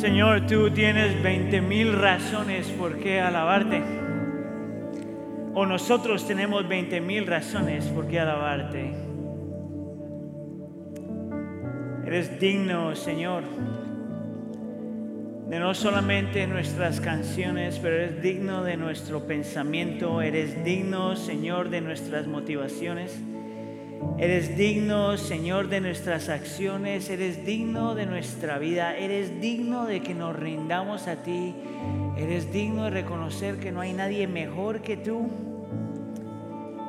Señor, tú tienes 20 mil razones por qué alabarte. O nosotros tenemos 20 mil razones por qué alabarte. Eres digno, Señor, de no solamente nuestras canciones, pero eres digno de nuestro pensamiento. Eres digno, Señor, de nuestras motivaciones. Eres digno, Señor, de nuestras acciones, eres digno de nuestra vida, eres digno de que nos rindamos a ti, eres digno de reconocer que no hay nadie mejor que tú,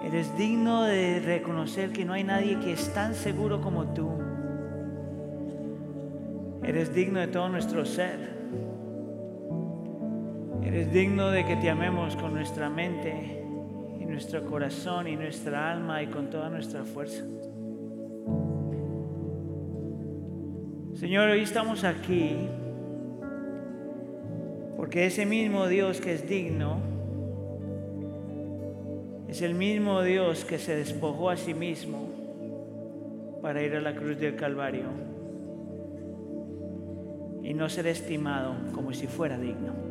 eres digno de reconocer que no hay nadie que es tan seguro como tú, eres digno de todo nuestro ser, eres digno de que te amemos con nuestra mente nuestro corazón y nuestra alma y con toda nuestra fuerza. Señor, hoy estamos aquí porque ese mismo Dios que es digno es el mismo Dios que se despojó a sí mismo para ir a la cruz del Calvario y no ser estimado como si fuera digno.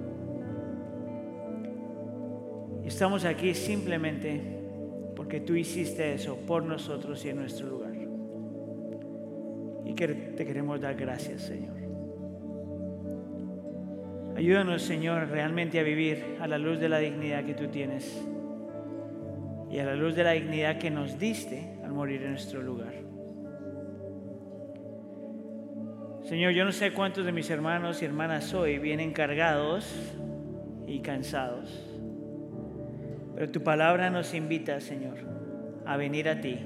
Estamos aquí simplemente porque tú hiciste eso por nosotros y en nuestro lugar. Y te queremos dar gracias, Señor. Ayúdanos, Señor, realmente a vivir a la luz de la dignidad que tú tienes y a la luz de la dignidad que nos diste al morir en nuestro lugar. Señor, yo no sé cuántos de mis hermanos y hermanas hoy vienen cargados y cansados. Pero tu palabra nos invita, Señor, a venir a ti,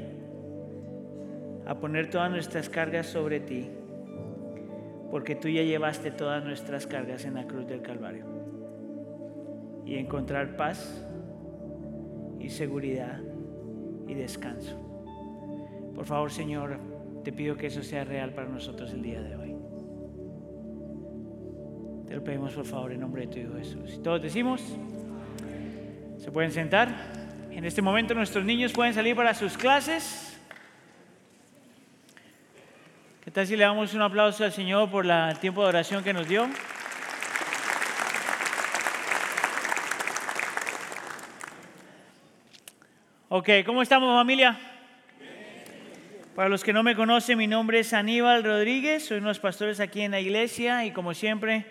a poner todas nuestras cargas sobre ti, porque tú ya llevaste todas nuestras cargas en la cruz del Calvario. Y encontrar paz y seguridad y descanso. Por favor, Señor, te pido que eso sea real para nosotros el día de hoy. Te lo pedimos por favor en nombre de tu Hijo Jesús. Y todos decimos... Se pueden sentar. En este momento nuestros niños pueden salir para sus clases. ¿Qué tal si le damos un aplauso al Señor por el tiempo de oración que nos dio? Ok, ¿cómo estamos familia? Para los que no me conocen, mi nombre es Aníbal Rodríguez, soy uno de los pastores aquí en la iglesia y como siempre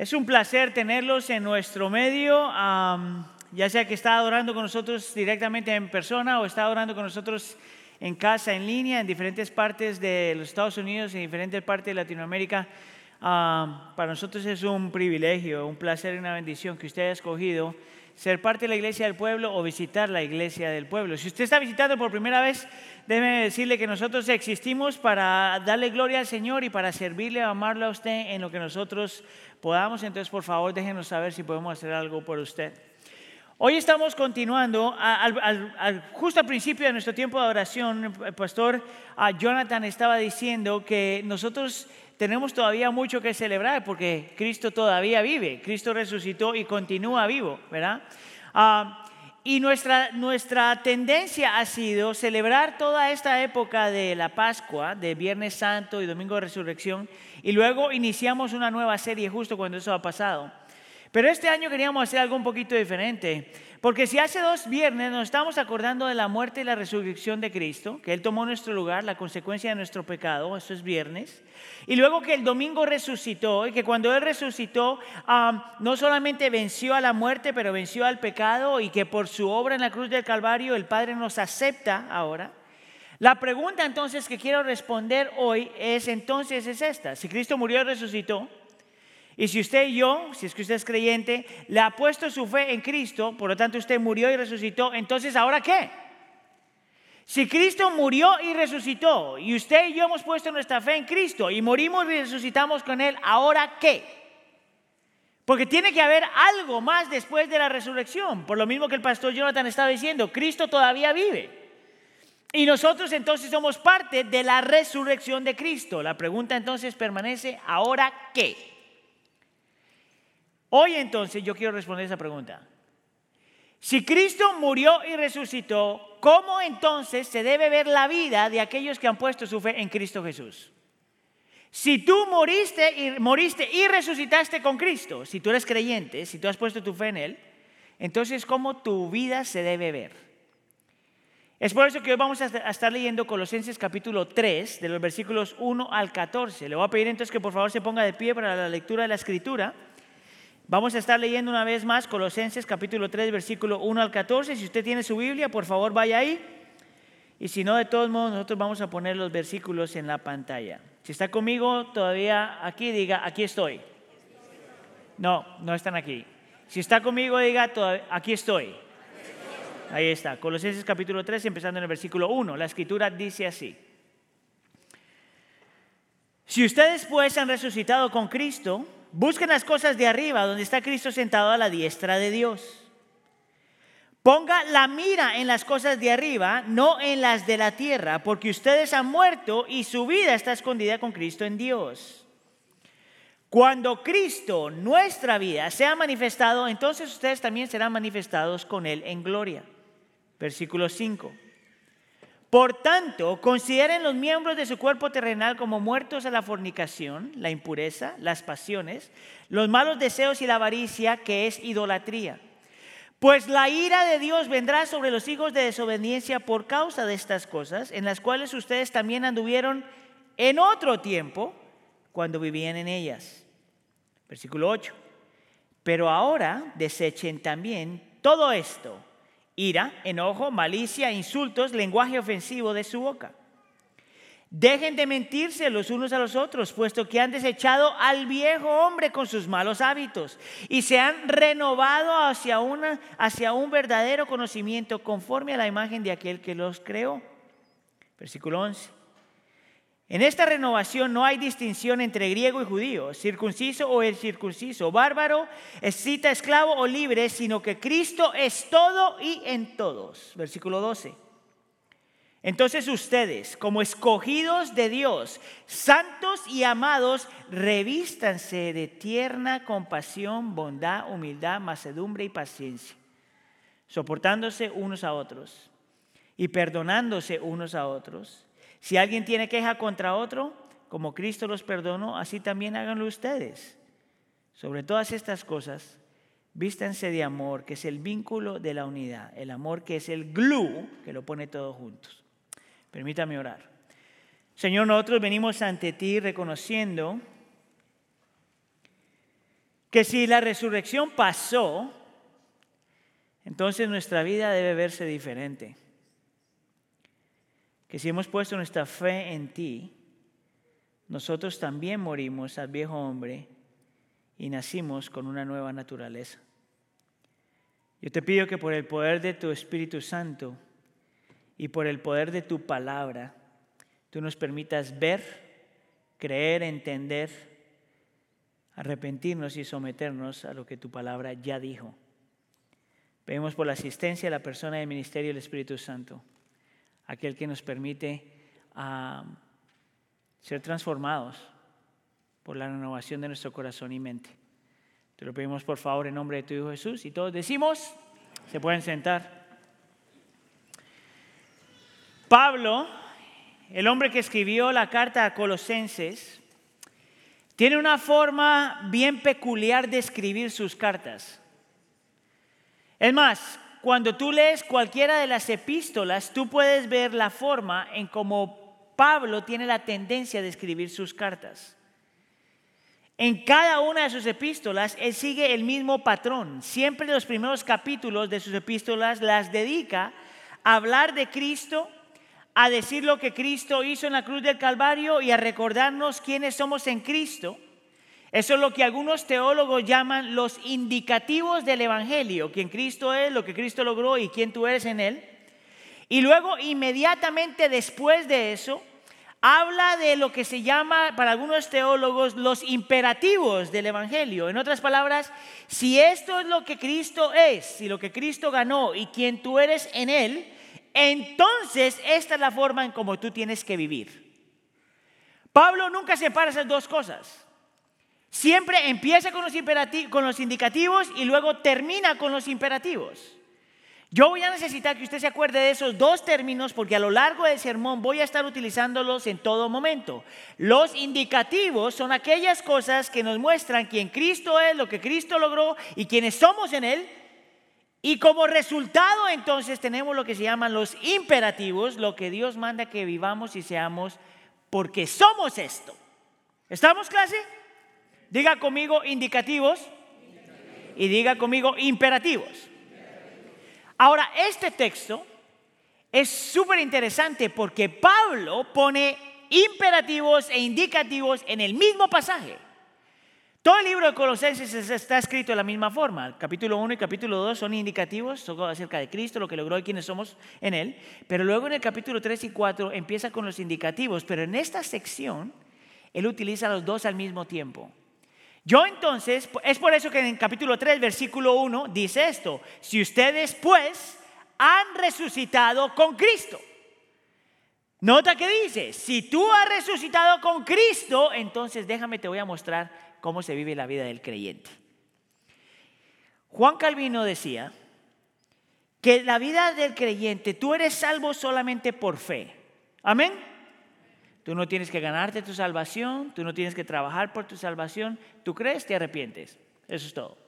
es un placer tenerlos en nuestro medio, ya sea que está adorando con nosotros directamente en persona o está adorando con nosotros en casa, en línea, en diferentes partes de los Estados Unidos, en diferentes partes de Latinoamérica. para nosotros es un privilegio, un placer y una bendición que usted haya escogido ser parte de la iglesia del pueblo o visitar la iglesia del pueblo. Si usted está visitando por primera vez, déjeme decirle que nosotros existimos para darle gloria al Señor y para servirle, amarlo a usted en lo que nosotros podamos. Entonces, por favor, déjenos saber si podemos hacer algo por usted. Hoy estamos continuando, justo al principio de nuestro tiempo de oración, el pastor Jonathan estaba diciendo que nosotros tenemos todavía mucho que celebrar porque Cristo todavía vive, Cristo resucitó y continúa vivo, ¿verdad? Ah, y nuestra, nuestra tendencia ha sido celebrar toda esta época de la Pascua, de Viernes Santo y Domingo de Resurrección, y luego iniciamos una nueva serie justo cuando eso ha pasado. Pero este año queríamos hacer algo un poquito diferente. Porque si hace dos viernes nos estamos acordando de la muerte y la resurrección de Cristo, que Él tomó nuestro lugar, la consecuencia de nuestro pecado, eso es viernes, y luego que el domingo resucitó, y que cuando Él resucitó no solamente venció a la muerte, pero venció al pecado, y que por su obra en la cruz del Calvario el Padre nos acepta ahora. La pregunta entonces que quiero responder hoy es entonces es esta, si Cristo murió y resucitó, y si usted y yo, si es que usted es creyente, le ha puesto su fe en Cristo, por lo tanto usted murió y resucitó, entonces ¿ahora qué? Si Cristo murió y resucitó, y usted y yo hemos puesto nuestra fe en Cristo y morimos y resucitamos con Él, ¿ahora qué? Porque tiene que haber algo más después de la resurrección. Por lo mismo que el pastor Jonathan estaba diciendo, Cristo todavía vive. Y nosotros entonces somos parte de la resurrección de Cristo. La pregunta entonces permanece, ¿ahora qué? Hoy entonces yo quiero responder esa pregunta. Si Cristo murió y resucitó, ¿cómo entonces se debe ver la vida de aquellos que han puesto su fe en Cristo Jesús? Si tú moriste y, moriste y resucitaste con Cristo, si tú eres creyente, si tú has puesto tu fe en Él, entonces cómo tu vida se debe ver. Es por eso que hoy vamos a estar leyendo Colosenses capítulo 3, de los versículos 1 al 14. Le voy a pedir entonces que por favor se ponga de pie para la lectura de la escritura. Vamos a estar leyendo una vez más Colosenses capítulo 3, versículo 1 al 14. Si usted tiene su Biblia, por favor vaya ahí. Y si no, de todos modos, nosotros vamos a poner los versículos en la pantalla. Si está conmigo todavía aquí, diga, aquí estoy. No, no están aquí. Si está conmigo, diga, aquí estoy. Ahí está, Colosenses capítulo 3, empezando en el versículo 1. La escritura dice así. Si ustedes pues han resucitado con Cristo, busquen las cosas de arriba, donde está Cristo sentado a la diestra de Dios. Ponga la mira en las cosas de arriba, no en las de la tierra, porque ustedes han muerto y su vida está escondida con Cristo en Dios. Cuando Cristo, nuestra vida, sea manifestado, entonces ustedes también serán manifestados con Él en gloria. Versículo 5. Por tanto, consideren los miembros de su cuerpo terrenal como muertos a la fornicación, la impureza, las pasiones, los malos deseos y la avaricia, que es idolatría pues la ira de Dios vendrá sobre los hijos de desobediencia por causa de estas cosas, en las cuales ustedes también anduvieron en otro tiempo cuando vivían en ellas. Versículo 8. Pero ahora desechen también todo esto, ira, enojo, malicia, insultos, lenguaje ofensivo de su boca. Dejen de mentirse los unos a los otros, puesto que han desechado al viejo hombre con sus malos hábitos y se han renovado hacia, una, hacia un verdadero conocimiento conforme a la imagen de aquel que los creó. Versículo 11. En esta renovación no hay distinción entre griego y judío, circunciso o el circunciso, bárbaro, escita, esclavo o libre, sino que Cristo es todo y en todos. Versículo 12. Entonces ustedes, como escogidos de Dios, santos y amados, revístanse de tierna compasión, bondad, humildad, macedumbre y paciencia, soportándose unos a otros y perdonándose unos a otros. Si alguien tiene queja contra otro, como Cristo los perdonó, así también háganlo ustedes. Sobre todas estas cosas, vístanse de amor, que es el vínculo de la unidad, el amor que es el glue que lo pone todo juntos. Permítame orar. Señor, nosotros venimos ante ti reconociendo que si la resurrección pasó, entonces nuestra vida debe verse diferente. Que si hemos puesto nuestra fe en ti, nosotros también morimos al viejo hombre y nacimos con una nueva naturaleza. Yo te pido que por el poder de tu Espíritu Santo, y por el poder de tu palabra, tú nos permitas ver, creer, entender, arrepentirnos y someternos a lo que tu palabra ya dijo. Pedimos por la asistencia de la persona del ministerio del Espíritu Santo, aquel que nos permite ah, ser transformados por la renovación de nuestro corazón y mente. Te lo pedimos por favor en nombre de tu Hijo Jesús y todos decimos, se pueden sentar. Pablo, el hombre que escribió la carta a Colosenses, tiene una forma bien peculiar de escribir sus cartas. Es más, cuando tú lees cualquiera de las epístolas, tú puedes ver la forma en cómo Pablo tiene la tendencia de escribir sus cartas. En cada una de sus epístolas, él sigue el mismo patrón. Siempre los primeros capítulos de sus epístolas las dedica a hablar de Cristo, a decir lo que Cristo hizo en la cruz del Calvario y a recordarnos quiénes somos en Cristo. Eso es lo que algunos teólogos llaman los indicativos del Evangelio, quién Cristo es, lo que Cristo logró y quién tú eres en Él. Y luego, inmediatamente después de eso, habla de lo que se llama para algunos teólogos los imperativos del Evangelio. En otras palabras, si esto es lo que Cristo es, si lo que Cristo ganó y quién tú eres en Él, entonces esta es la forma en cómo tú tienes que vivir. Pablo nunca separa esas dos cosas. Siempre empieza con los, indicativos y luego termina con los imperativos. Yo voy a necesitar que usted se acuerde de esos dos términos porque a lo largo del sermón voy a estar utilizándolos en todo momento. Los indicativos son aquellas cosas que nos muestran quién Cristo es, lo que Cristo logró y quiénes somos en Él. Y como resultado entonces tenemos lo que se llaman los imperativos, lo que Dios manda que vivamos y seamos porque somos esto. ¿Estamos clase? Diga conmigo indicativos y diga conmigo imperativos. Ahora, este texto es súper interesante porque Pablo pone imperativos e indicativos en el mismo pasaje. Todo el libro de Colosenses está escrito de la misma forma. El capítulo 1 y capítulo 2 son indicativos son acerca de Cristo, lo que logró y quiénes somos en Él. Pero luego en el capítulo 3 y 4 empieza con los indicativos. Pero en esta sección, Él utiliza los dos al mismo tiempo. Yo entonces, es por eso que en capítulo 3, versículo 1 dice esto, si ustedes pues han resucitado con Cristo. Nota que dice, si tú has resucitado con Cristo, entonces déjame, te voy a mostrar cómo se vive la vida del creyente. Juan Calvino decía que la vida del creyente, tú eres salvo solamente por fe. Amén. Tú no tienes que ganarte tu salvación, tú no tienes que trabajar por tu salvación, tú crees, te arrepientes. Eso es todo.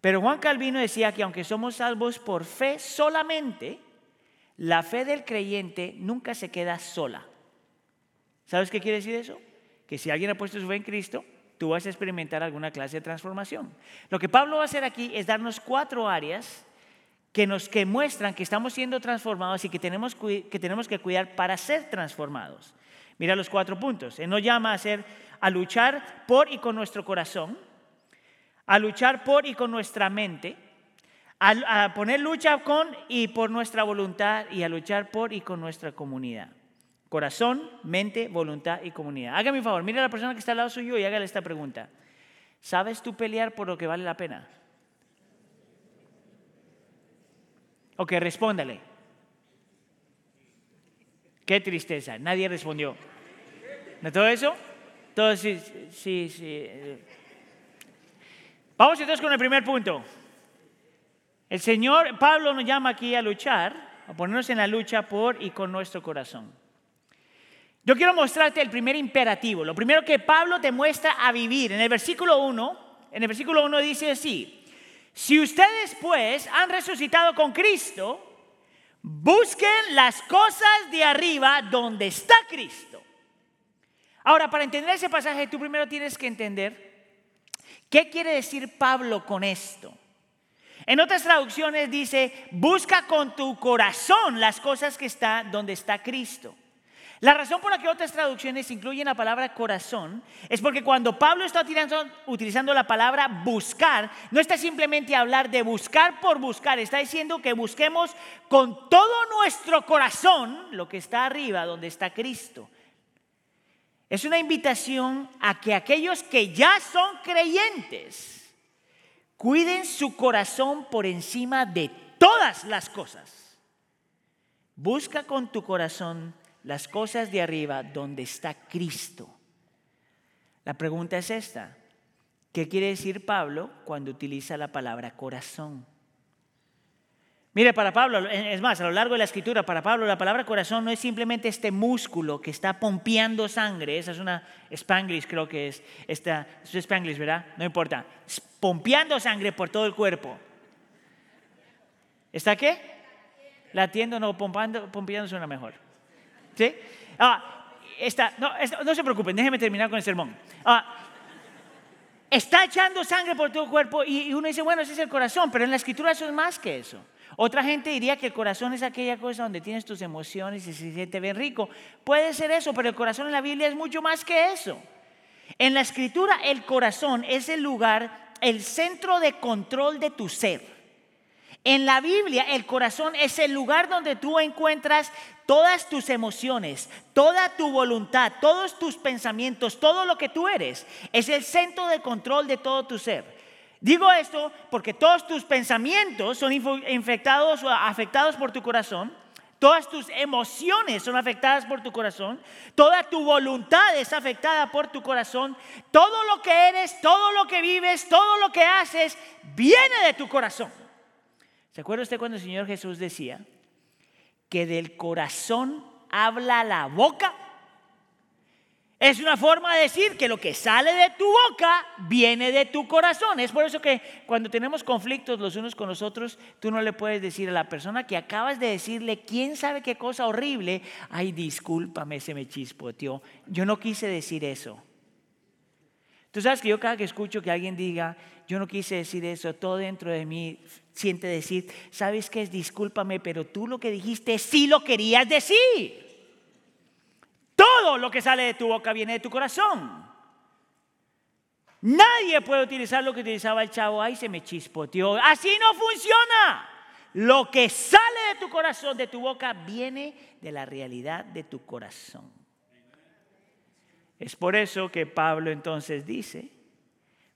Pero Juan Calvino decía que aunque somos salvos por fe solamente, la fe del creyente nunca se queda sola. ¿Sabes qué quiere decir eso? Que si alguien ha puesto su fe en Cristo, tú vas a experimentar alguna clase de transformación. Lo que Pablo va a hacer aquí es darnos cuatro áreas que nos que muestran que estamos siendo transformados y que tenemos que, tenemos que cuidar para ser transformados. Mira los cuatro puntos. Él nos llama a, hacer, a luchar por y con nuestro corazón, a luchar por y con nuestra mente, a, a poner lucha con y por nuestra voluntad y a luchar por y con nuestra comunidad. Corazón, mente, voluntad y comunidad. Hágame un favor, mira a la persona que está al lado suyo y hágale esta pregunta. ¿Sabes tú pelear por lo que vale la pena? Ok, respóndale. Qué tristeza, nadie respondió. ¿De todo eso? Todo sí, sí, sí. Vamos entonces con el primer punto. El Señor, Pablo nos llama aquí a luchar, a ponernos en la lucha por y con nuestro corazón. Yo quiero mostrarte el primer imperativo, lo primero que Pablo te muestra a vivir. En el versículo 1, en el versículo 1 dice así, si ustedes pues han resucitado con Cristo, busquen las cosas de arriba donde está Cristo. Ahora, para entender ese pasaje, tú primero tienes que entender qué quiere decir Pablo con esto. En otras traducciones dice, busca con tu corazón las cosas que están donde está Cristo. La razón por la que otras traducciones incluyen la palabra corazón es porque cuando Pablo está utilizando, la palabra buscar, no está simplemente hablar de buscar por buscar, está diciendo que busquemos con todo nuestro corazón lo que está arriba, donde está Cristo. Es una invitación a que aquellos que ya son creyentes cuiden su corazón por encima de todas las cosas. Busca con tu corazón las cosas de arriba donde está Cristo. La pregunta es esta. ¿Qué quiere decir Pablo cuando utiliza la palabra corazón? Mire, para Pablo, es más, a lo largo de la escritura, para Pablo la palabra corazón no es simplemente este músculo que está pompeando sangre, esa es una Spanglish creo que es, esta, es ¿verdad? No importa, pompeando sangre por todo el cuerpo. ¿Está qué? Latiendo, no, pompeando suena mejor. Ah, no, se preocupen, déjenme terminar con el sermón. Ah, está echando sangre por todo el cuerpo y, uno dice, bueno, ese es el corazón, pero en la escritura eso es más que eso. Otra gente diría que el corazón es aquella cosa donde tienes tus emociones y se siente bien rico. Puede ser eso, pero el corazón en la Biblia es mucho más que eso. En la escritura el corazón es el lugar, el centro de control de tu ser. En la Biblia el corazón es el lugar donde tú encuentras todas tus emociones, toda tu voluntad, todos tus pensamientos, todo lo que tú eres. Es el centro de control de todo tu ser. Digo esto porque todos tus pensamientos son infectados o afectados por tu corazón. Todas tus emociones son afectadas por tu corazón. Toda tu voluntad es afectada por tu corazón. Todo lo que eres, todo lo que vives, todo lo que haces, viene de tu corazón. ¿Se acuerda usted cuando el Señor Jesús decía que del corazón habla la boca? Es una forma de decir que lo que sale de tu boca viene de tu corazón. Es por eso que cuando tenemos conflictos los unos con los otros, tú no le puedes decir a la persona que acabas de decirle, quién sabe qué cosa horrible, ay, discúlpame, se me chispoteó. Yo no quise decir eso. Tú sabes que yo cada que escucho que alguien diga, yo no quise decir eso, todo dentro de mí siente decir, sabes qué discúlpame, pero tú lo que dijiste sí lo querías decir. Todo lo que sale de tu boca viene de tu corazón. Nadie puede utilizar lo que utilizaba el chavo. Ay, se me chispoteó. Así no funciona. Lo que sale de tu corazón, de tu boca, viene de la realidad de tu corazón. Es por eso que Pablo entonces dice,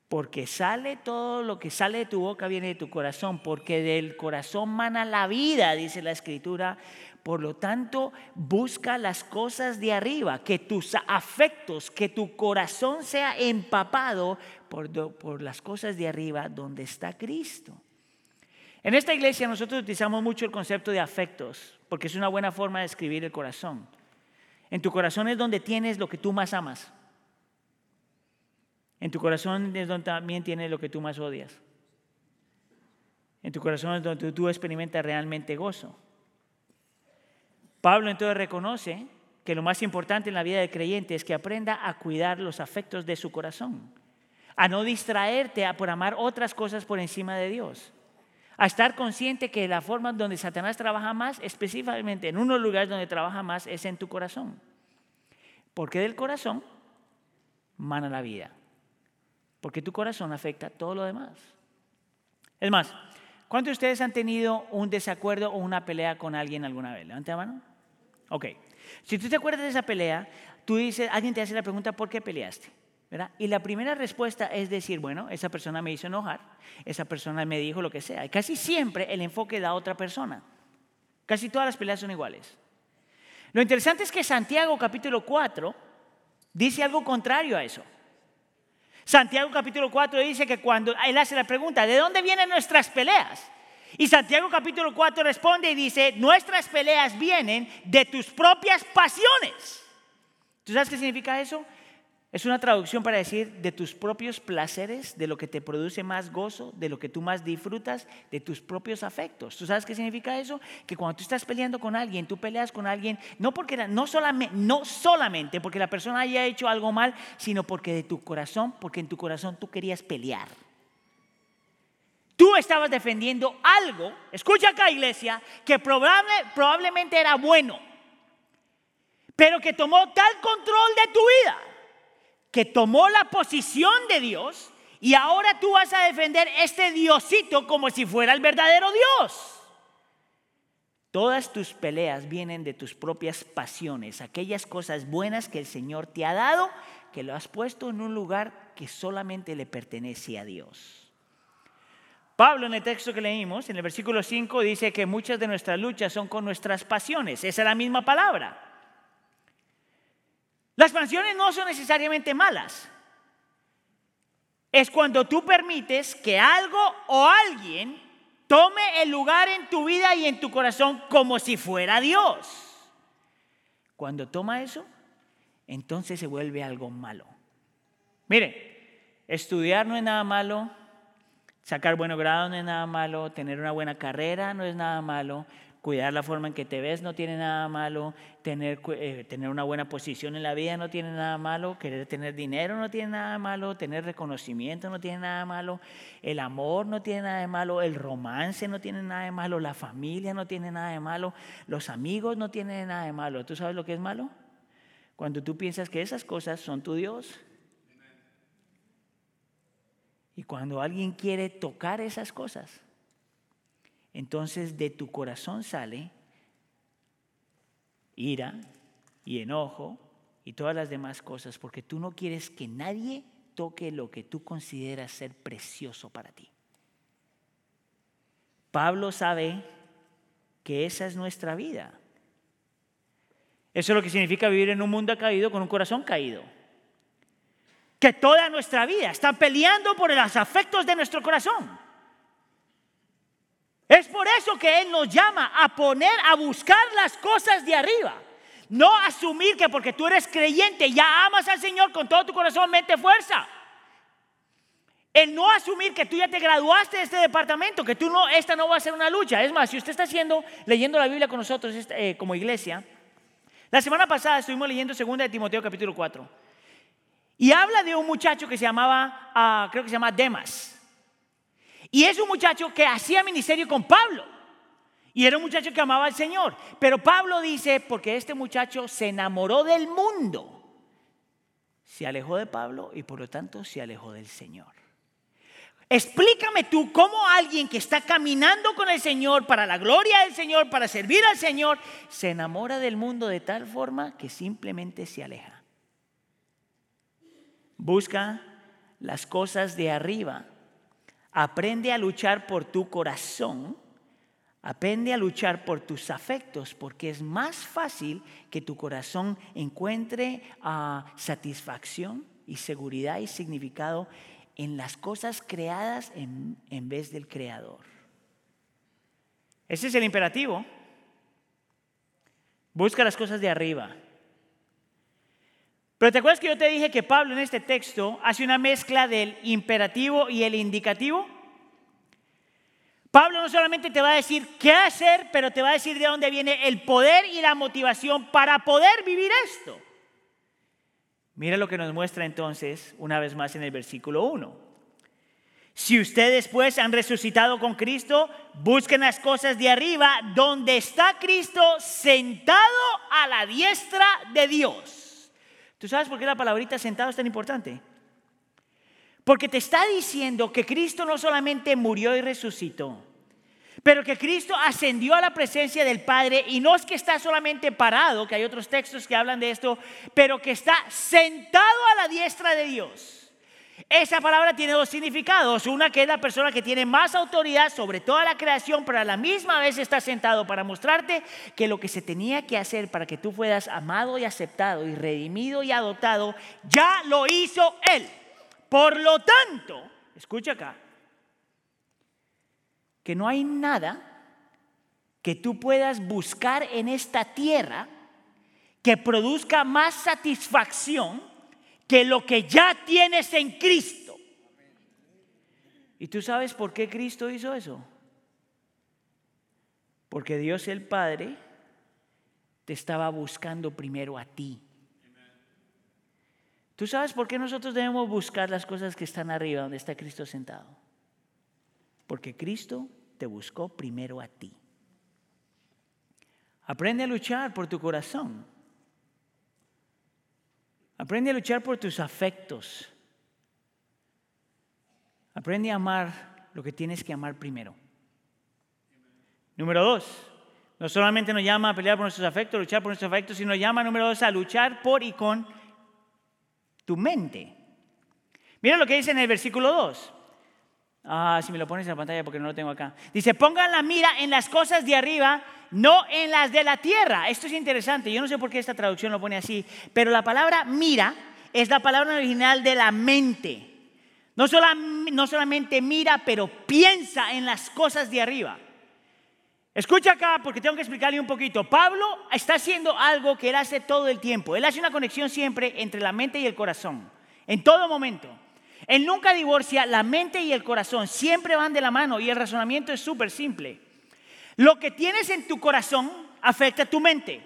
porque sale todo lo que sale de tu boca viene de tu corazón, porque del corazón mana la vida, dice la escritura. Por lo tanto, busca las cosas de arriba, que tus afectos, que tu corazón sea empapado por, las cosas de arriba donde está Cristo. En esta iglesia nosotros utilizamos mucho el concepto de afectos, porque es una buena forma de describir el corazón. En tu corazón es donde tienes lo que tú más amas. En tu corazón es donde también tienes lo que tú más odias. En tu corazón es donde tú experimentas realmente gozo. Pablo entonces reconoce que lo más importante en la vida del creyente es que aprenda a cuidar los afectos de su corazón, a no distraerte a por amar otras cosas por encima de Dios, a estar consciente que la forma donde Satanás trabaja más, específicamente en unos lugares donde trabaja más, es en tu corazón. Porque del corazón mana la vida. Porque tu corazón afecta todo lo demás. Es más, ¿cuántos de ustedes han tenido un desacuerdo o una pelea con alguien alguna vez? Levante la mano. Ok. Si tú te acuerdas de esa pelea, tú dices, alguien te hace la pregunta, ¿por qué peleaste? Y la primera respuesta es decir, bueno, esa persona me hizo enojar, esa persona me dijo lo que sea. Y casi siempre el enfoque da a otra persona. Casi todas las peleas son iguales. Lo interesante es que Santiago capítulo 4 dice algo contrario a eso. Santiago capítulo 4 dice que cuando él hace la pregunta, ¿de dónde vienen nuestras peleas? Y Santiago capítulo 4 responde y dice, nuestras peleas vienen de tus propias pasiones. ¿Tú sabes qué significa eso? Es una traducción para decir de tus propios placeres, de lo que te produce más gozo, de lo que tú más disfrutas, de tus propios afectos. ¿Tú sabes qué significa eso? Que cuando tú estás peleando con alguien, tú peleas con alguien no porque no solamente, no solamente porque la persona haya hecho algo mal, sino porque de tu corazón, porque en tu corazón tú querías pelear. Tú estabas defendiendo algo, escucha acá iglesia, que probablemente era bueno, pero que tomó tal control de tu vida, que tomó la posición de Dios y ahora tú vas a defender este Diosito como si fuera el verdadero Dios. Todas tus peleas vienen de tus propias pasiones, aquellas cosas buenas que el Señor te ha dado, que lo has puesto en un lugar que solamente le pertenece a Dios. Pablo en el texto que leímos, en el versículo 5, dice que muchas de nuestras luchas son con nuestras pasiones. Esa es la misma palabra. Las pasiones no son necesariamente malas. Es cuando tú permites que algo o alguien tome el lugar en tu vida y en tu corazón como si fuera Dios. Cuando toma eso, entonces se vuelve algo malo. Mire, estudiar no es nada malo, Sacar buenos grados no es nada malo, tener una buena carrera no es nada malo, cuidar la forma en que te ves no tiene nada malo, tener, eh, tener una buena posición en la vida no tiene nada malo, querer tener dinero no tiene nada malo, tener reconocimiento no tiene nada malo, el amor no tiene nada de malo, el romance no tiene nada de malo, la familia no tiene nada de malo, los amigos no tienen nada de malo. ¿Tú sabes lo que es malo? Cuando tú piensas que esas cosas son tu Dios y cuando alguien quiere tocar esas cosas, entonces de tu corazón sale ira y enojo y todas las demás cosas, porque tú no quieres que nadie toque lo que tú consideras ser precioso para ti. Pablo sabe que esa es nuestra vida. Eso es lo que significa vivir en un mundo caído con un corazón caído que toda nuestra vida está peleando por los afectos de nuestro corazón. Es por eso que Él nos llama a poner, a buscar las cosas de arriba. No asumir que porque tú eres creyente ya amas al Señor con todo tu corazón, mente, fuerza. El no asumir que tú ya te graduaste de este departamento, que tú no, esta no va a ser una lucha. Es más, si usted está haciendo, leyendo la Biblia con nosotros eh, como iglesia, la semana pasada estuvimos leyendo 2 de Timoteo capítulo 4. Y habla de un muchacho que se llamaba, ah, creo que se llama Demas. Y es un muchacho que hacía ministerio con Pablo. Y era un muchacho que amaba al Señor. Pero Pablo dice, porque este muchacho se enamoró del mundo, se alejó de Pablo y por lo tanto se alejó del Señor. Explícame tú cómo alguien que está caminando con el Señor para la gloria del Señor, para servir al Señor, se enamora del mundo de tal forma que simplemente se aleja. Busca las cosas de arriba Aprende a luchar por tu corazón. Aprende a luchar por tus afectos, porque es más fácil que tu corazón encuentre ah, satisfacción y seguridad y significado en las cosas creadas en, en vez del creador. Ese es el imperativo. Busca las cosas de arriba. Pero ¿te acuerdas que yo te dije que Pablo en este texto hace una mezcla del imperativo y el indicativo? Pablo no solamente te va a decir qué hacer, pero te va a decir de dónde viene el poder y la motivación para poder vivir esto. Mira lo que nos muestra entonces una vez más en el versículo 1. Si ustedes pues han resucitado con Cristo, busquen las cosas de arriba, donde está Cristo sentado a la diestra de Dios. ¿Tú sabes por qué la palabrita sentado es tan importante? Porque te está diciendo que Cristo no solamente murió y resucitó, pero que Cristo ascendió a la presencia del Padre y no es que está solamente parado, que hay otros textos que hablan de esto, pero que está sentado a la diestra de Dios. Esa palabra tiene dos significados. Una que es la persona que tiene más autoridad sobre toda la creación, pero a la misma vez está sentado para mostrarte que lo que se tenía que hacer para que tú fueras amado y aceptado y redimido y adoptado, ya lo hizo Él. Por lo tanto, escucha acá, que no hay nada que tú puedas buscar en esta tierra que produzca más satisfacción que lo que ya tienes en Cristo. ¿Y tú sabes por qué Cristo hizo eso? Porque Dios el Padre te estaba buscando primero a ti. ¿Tú sabes por qué nosotros debemos buscar las cosas que están arriba, donde está Cristo sentado? Porque Cristo te buscó primero a ti. Aprende a luchar por tu corazón. Aprende a luchar por tus afectos. Aprende a amar lo que tienes que amar primero. Número dos, no solamente nos llama a pelear por nuestros afectos, luchar por nuestros afectos, sino llama, número dos, a luchar por y con tu mente. Mira lo que dice en el versículo 2. Ah, si me lo pones en la pantalla porque no lo tengo acá. Dice, pongan la mira en las cosas de arriba, no en las de la tierra. Esto es interesante. Yo no sé por qué esta traducción lo pone así, pero la palabra mira es la palabra original de la mente. No, no solamente mira, pero piensa en las cosas de arriba. Escucha acá porque tengo que explicarle un poquito. Pablo está haciendo algo que él hace todo el tiempo. Él hace una conexión siempre entre la mente y el corazón, en todo momento. Él nunca divorcia la mente y el corazón, siempre van de la mano y el razonamiento es súper simple. Lo que tienes en tu corazón afecta tu mente,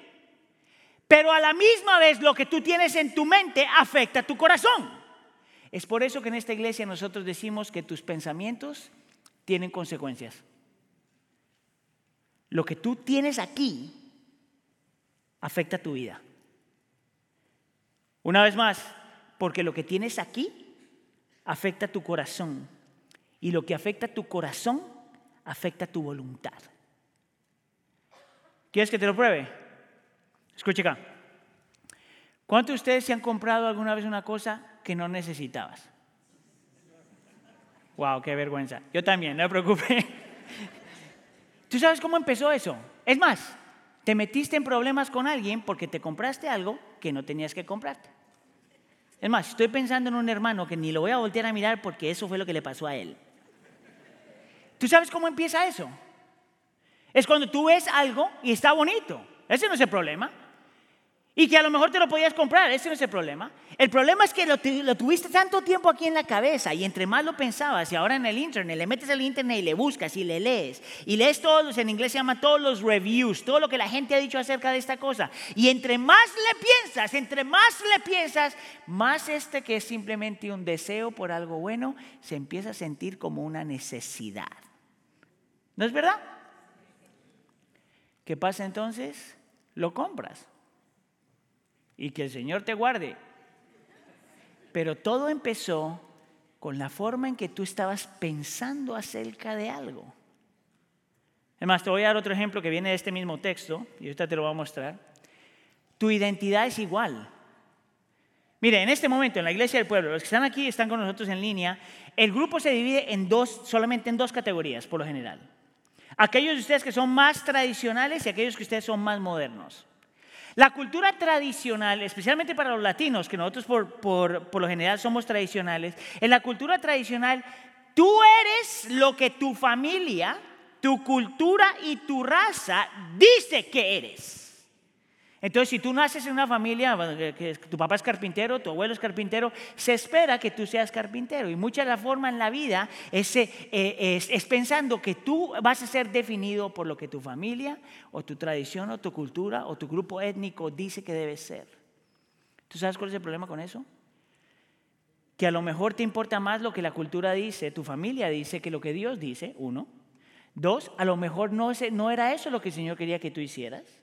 pero a la misma vez lo que tú tienes en tu mente afecta tu corazón. Es por eso que en esta iglesia nosotros decimos que tus pensamientos tienen consecuencias. Lo que tú tienes aquí afecta tu vida. Una vez más, porque lo que tienes aquí afecta tu corazón. Y lo que afecta tu corazón afecta tu voluntad. ¿Quieres que te lo pruebe? Escucha acá. ¿Cuántos de ustedes se han comprado alguna vez una cosa que no necesitabas? Wow, qué vergüenza. Yo también, no me preocupe. ¿Tú sabes cómo empezó eso? Es más, te metiste en problemas con alguien porque te compraste algo que no tenías que comprarte. Es más, estoy pensando en un hermano que ni lo voy a voltear a mirar porque eso fue lo que le pasó a él. ¿Tú sabes cómo empieza eso? Es cuando tú ves algo y está bonito. Ese no es el problema. Y que a lo mejor te lo podías comprar, ese no es el problema. El problema es que lo, tuviste tanto tiempo aquí en la cabeza y entre más lo pensabas y ahora en el internet, le metes al internet y le buscas y le lees y lees todos, en inglés se llama todos los reviews, todo lo que la gente ha dicho acerca de esta cosa. Y entre más le piensas, entre más le piensas, más este que es simplemente un deseo por algo bueno, se empieza a sentir como una necesidad. ¿No es verdad? ¿Qué pasa entonces? Lo compras y que el Señor te guarde. Pero todo empezó con la forma en que tú estabas pensando acerca de algo. Además, te voy a dar otro ejemplo que viene de este mismo texto, y ahorita te lo voy a mostrar. Tu identidad es igual. Mire, en este momento en la iglesia del pueblo, los que están aquí están con nosotros en línea, el grupo se divide en dos, solamente en dos categorías por lo general. Aquellos de ustedes que son más tradicionales y aquellos que ustedes son más modernos. La cultura tradicional, especialmente para los latinos, que nosotros por, lo general somos tradicionales, en la cultura tradicional tú eres lo que tu familia, tu cultura y tu raza dice que eres. Entonces, si tú naces en una familia, que tu papá es carpintero, tu abuelo es carpintero, se espera que tú seas carpintero. Y mucha de la forma en la vida es, eh, es, pensando que tú vas a ser definido por lo que tu familia o tu tradición o tu cultura o tu grupo étnico dice que debes ser. ¿Tú sabes cuál es el problema con eso? Que a lo mejor te importa más lo que la cultura dice, tu familia dice, que lo que Dios dice, uno. Dos, a lo mejor no era eso lo que el Señor quería que tú hicieras.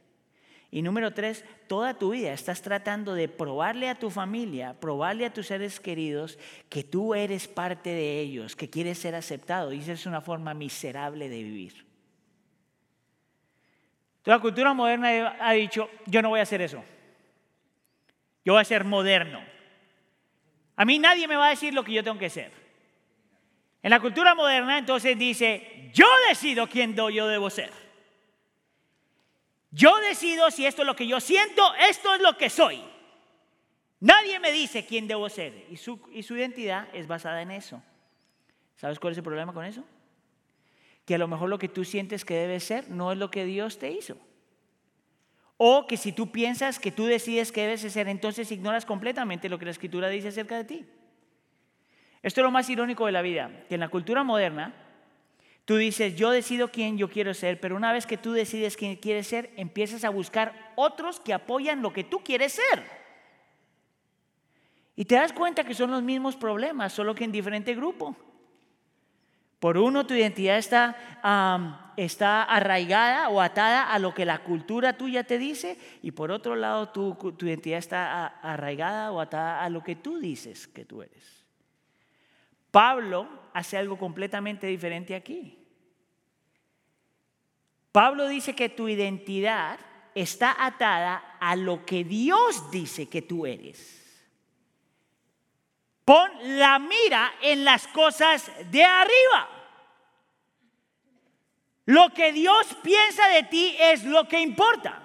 Y número tres, toda tu vida estás tratando de probarle a tu familia, probarle a tus seres queridos que tú eres parte de ellos, que quieres ser aceptado. Y esa es una forma miserable de vivir. Toda la cultura moderna ha dicho, yo no voy a hacer eso. Yo voy a ser moderno. A mí nadie me va a decir lo que yo tengo que ser. En la cultura moderna entonces dice, yo decido quién yo debo ser. Yo decido si esto es lo que yo siento, esto es lo que soy. Nadie me dice quién debo ser y su, y su identidad es basada en eso. ¿Sabes cuál es el problema con eso? Que a lo mejor lo que tú sientes que debes ser no es lo que Dios te hizo. O que si tú piensas que tú decides que debes ser, entonces ignoras completamente lo que la escritura dice acerca de ti. Esto es lo más irónico de la vida, que en la cultura moderna Tú dices, yo decido quién yo quiero ser, pero una vez que tú decides quién quieres ser, empiezas a buscar otros que apoyan lo que tú quieres ser. Y te das cuenta que son los mismos problemas, solo que en diferente grupo. Por uno, tu identidad está, está arraigada o atada a lo que la cultura tuya te dice, y por otro lado, tu, tu identidad está arraigada o atada a lo que tú dices que tú eres. Pablo hace algo completamente diferente aquí. Pablo dice que tu identidad está atada a lo que Dios dice que tú eres. Pon la mira en las cosas de arriba. Lo que Dios piensa de ti es lo que importa.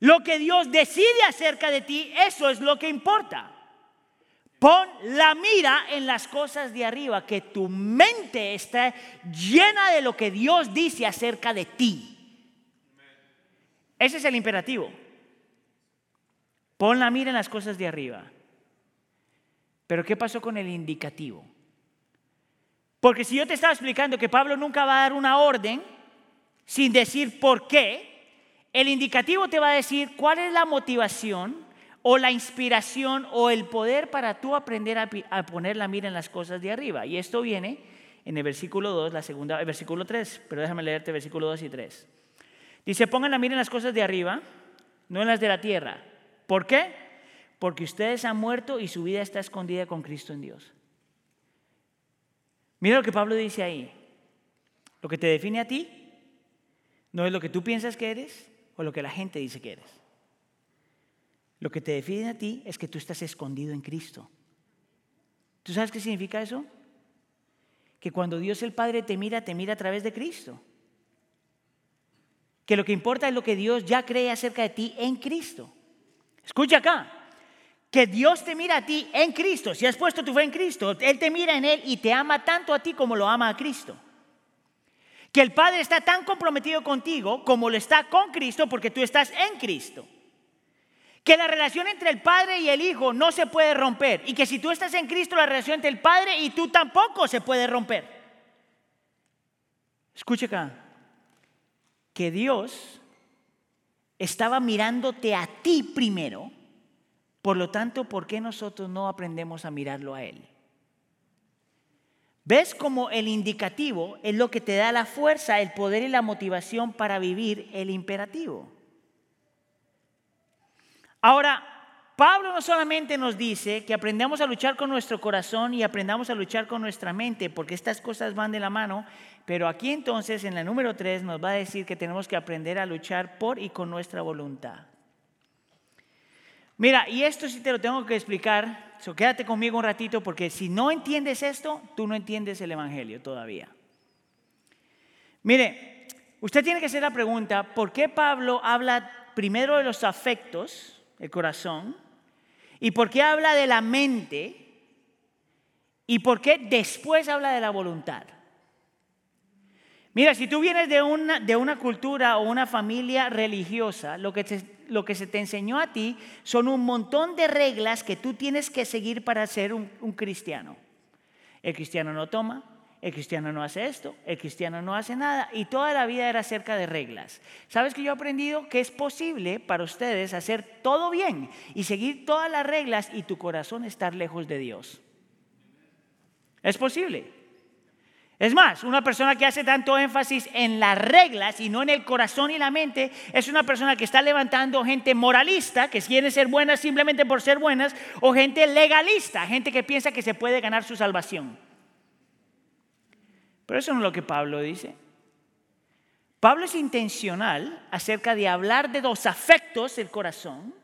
Lo que Dios decide acerca de ti, eso es lo que importa. Pon la mira en las cosas de arriba, que tu mente esté llena de lo que Dios dice acerca de ti. Ese es el imperativo. Pon la mira en las cosas de arriba. Pero ¿qué pasó con el indicativo? Porque si yo te estaba explicando que Pablo nunca va a dar una orden sin decir por qué, el indicativo te va a decir cuál es la motivación o la inspiración o el poder para tú aprender a, poner la mira en las cosas de arriba. Y esto viene en el versículo 2, la segunda, el versículo 3, pero déjame leerte versículo 2 y 3. Dice, pongan la mira en las cosas de arriba, no en las de la tierra. ¿Por qué? Porque ustedes han muerto y su vida está escondida con Cristo en Dios. Mira lo que Pablo dice ahí. Lo que te define a ti no es lo que tú piensas que eres o lo que la gente dice que eres. Lo que te define a ti es que tú estás escondido en Cristo. ¿Tú sabes qué significa eso? Que cuando Dios el Padre te mira, te mira a través de Cristo. Que lo que importa es lo que Dios ya cree acerca de ti en Cristo. Escucha acá. Que Dios te mira a ti en Cristo. Si has puesto tu fe en Cristo, Él te mira en Él y te ama tanto a ti como lo ama a Cristo. Que el Padre está tan comprometido contigo como lo está con Cristo porque tú estás en Cristo. Que la relación entre el Padre y el Hijo no se puede romper. Y que si tú estás en Cristo, la relación entre el Padre y tú tampoco se puede romper. Escucha acá. Que Dios estaba mirándote a ti primero. Por lo tanto, ¿por qué nosotros no aprendemos a mirarlo a Él? ¿Ves cómo el indicativo es lo que te da la fuerza, el poder y la motivación para vivir el imperativo? Ahora, Pablo no solamente nos dice que aprendamos a luchar con nuestro corazón y aprendamos a luchar con nuestra mente, porque estas cosas van de la mano, pero aquí entonces en la número 3 nos va a decir que tenemos que aprender a luchar por y con nuestra voluntad. Mira, y esto sí te lo tengo que explicar, so quédate conmigo un ratito, porque si no entiendes esto, tú no entiendes el Evangelio todavía. Mire, usted tiene que hacer la pregunta, ¿por qué Pablo habla primero de los afectos? El corazón, y por qué habla de la mente, y por qué después habla de la voluntad. Mira, si tú vienes de una, de una cultura o una familia religiosa, lo que, lo que se te enseñó a ti son un montón de reglas que tú tienes que seguir para ser un cristiano. El cristiano no toma, el cristiano no hace esto, el cristiano no hace nada y toda la vida era acerca de reglas. ¿Sabes que yo he aprendido que es posible para ustedes hacer todo bien y seguir todas las reglas y tu corazón estar lejos de Dios? Es posible. Es más, una persona que hace tanto énfasis en las reglas y no en el corazón y la mente es una persona que está levantando gente moralista, que quiere ser buena simplemente por ser buenas, o gente legalista, gente que piensa que se puede ganar su salvación. Pero eso no es lo que Pablo dice. Pablo es intencional acerca de hablar de los afectos del corazón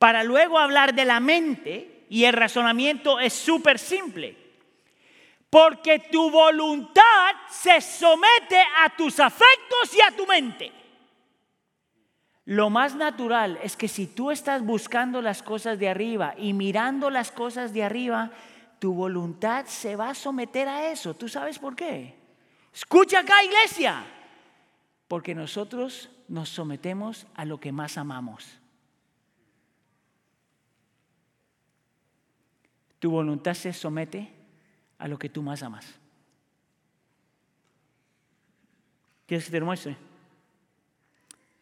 para luego hablar de la mente y el razonamiento es súper simple. Porque tu voluntad se somete a tus afectos y a tu mente. Lo más natural es que si tú estás buscando las cosas de arriba y mirando las cosas de arriba, tu voluntad se va a someter a eso. ¿Tú sabes por qué? Escucha acá, iglesia. Porque nosotros nos sometemos a lo que más amamos. Tu voluntad se somete a lo que tú más amas. ¿Quieres que te lo muestre?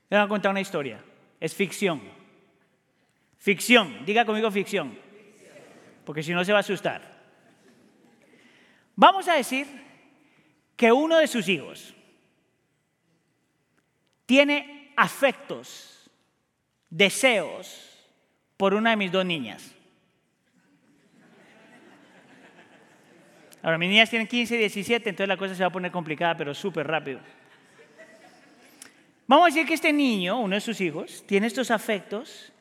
Le voy a contar una historia. Es ficción. Ficción. Diga conmigo ficción porque si no se va a asustar. Vamos a decir que uno de sus hijos tiene afectos, deseos por una de mis dos niñas. Ahora, mis niñas tienen 15 y 17, entonces la cosa se va a poner complicada, pero súper rápido. Vamos a decir que este niño, uno de sus hijos, tiene estos afectos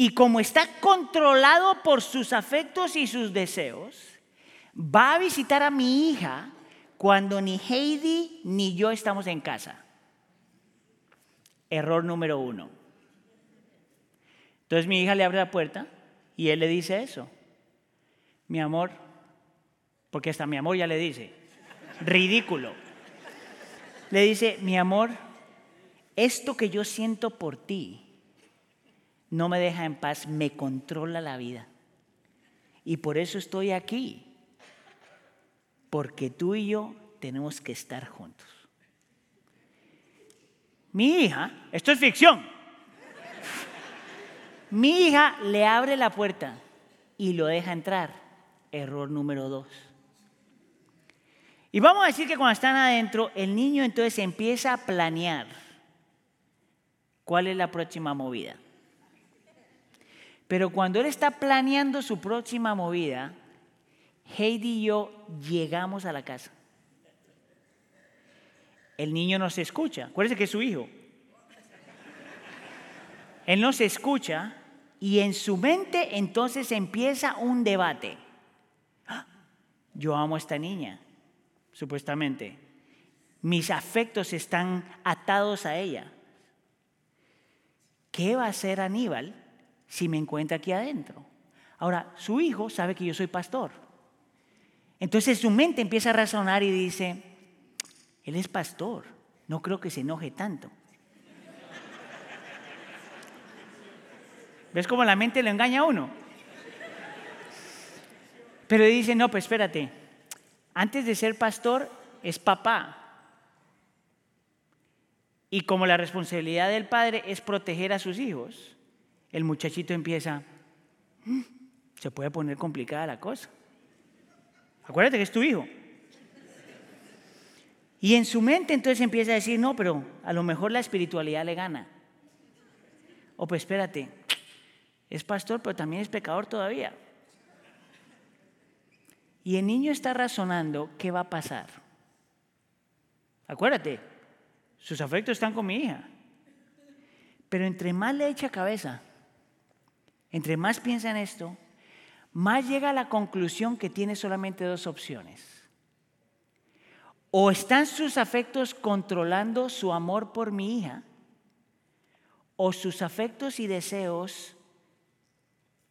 y como está controlado por sus afectos y sus deseos, va a visitar a mi hija cuando ni Heidi ni yo estamos en casa. Error número uno. Entonces mi hija le abre la puerta y él le dice eso. Mi amor, porque hasta mi amor ya le dice, ridículo. Le dice, mi amor, esto que yo siento por ti no me deja en paz, me controla la vida. Y por eso estoy aquí, porque tú y yo tenemos que estar juntos. Mi hija, esto es ficción, mi hija le abre la puerta y lo deja entrar. Error número dos. Y vamos a decir que cuando están adentro, el niño entonces empieza a planear cuál es la próxima movida. Pero cuando él está planeando su próxima movida, Heidi y yo llegamos a la casa. El niño no se escucha. Acuérdense que es su hijo. Él no se escucha y en su mente entonces empieza un debate. ¡Ah! Yo amo a esta niña, supuestamente. Mis afectos están atados a ella. ¿Qué va a hacer Aníbal si me encuentra aquí adentro. Ahora, su hijo sabe que yo soy pastor. Entonces su mente empieza a razonar y dice, Él es pastor, no creo que se enoje tanto. ¿Ves cómo la mente le engaña a uno? Pero dice, no, pues espérate, antes de ser pastor es papá. Y como la responsabilidad del padre es proteger a sus hijos, el muchachito empieza, mm, se puede poner complicada la cosa. Acuérdate que es tu hijo. Y en su mente entonces empieza a decir, no, pero a lo mejor la espiritualidad le gana. O pues espérate, es pastor, pero también es pecador todavía. Y el niño está razonando qué va a pasar. Acuérdate, sus afectos están con mi hija. Pero entre más le echa cabeza, entre más piensa en esto, más llega a la conclusión que tiene solamente dos opciones. O están sus afectos controlando su amor por mi hija, o sus afectos y deseos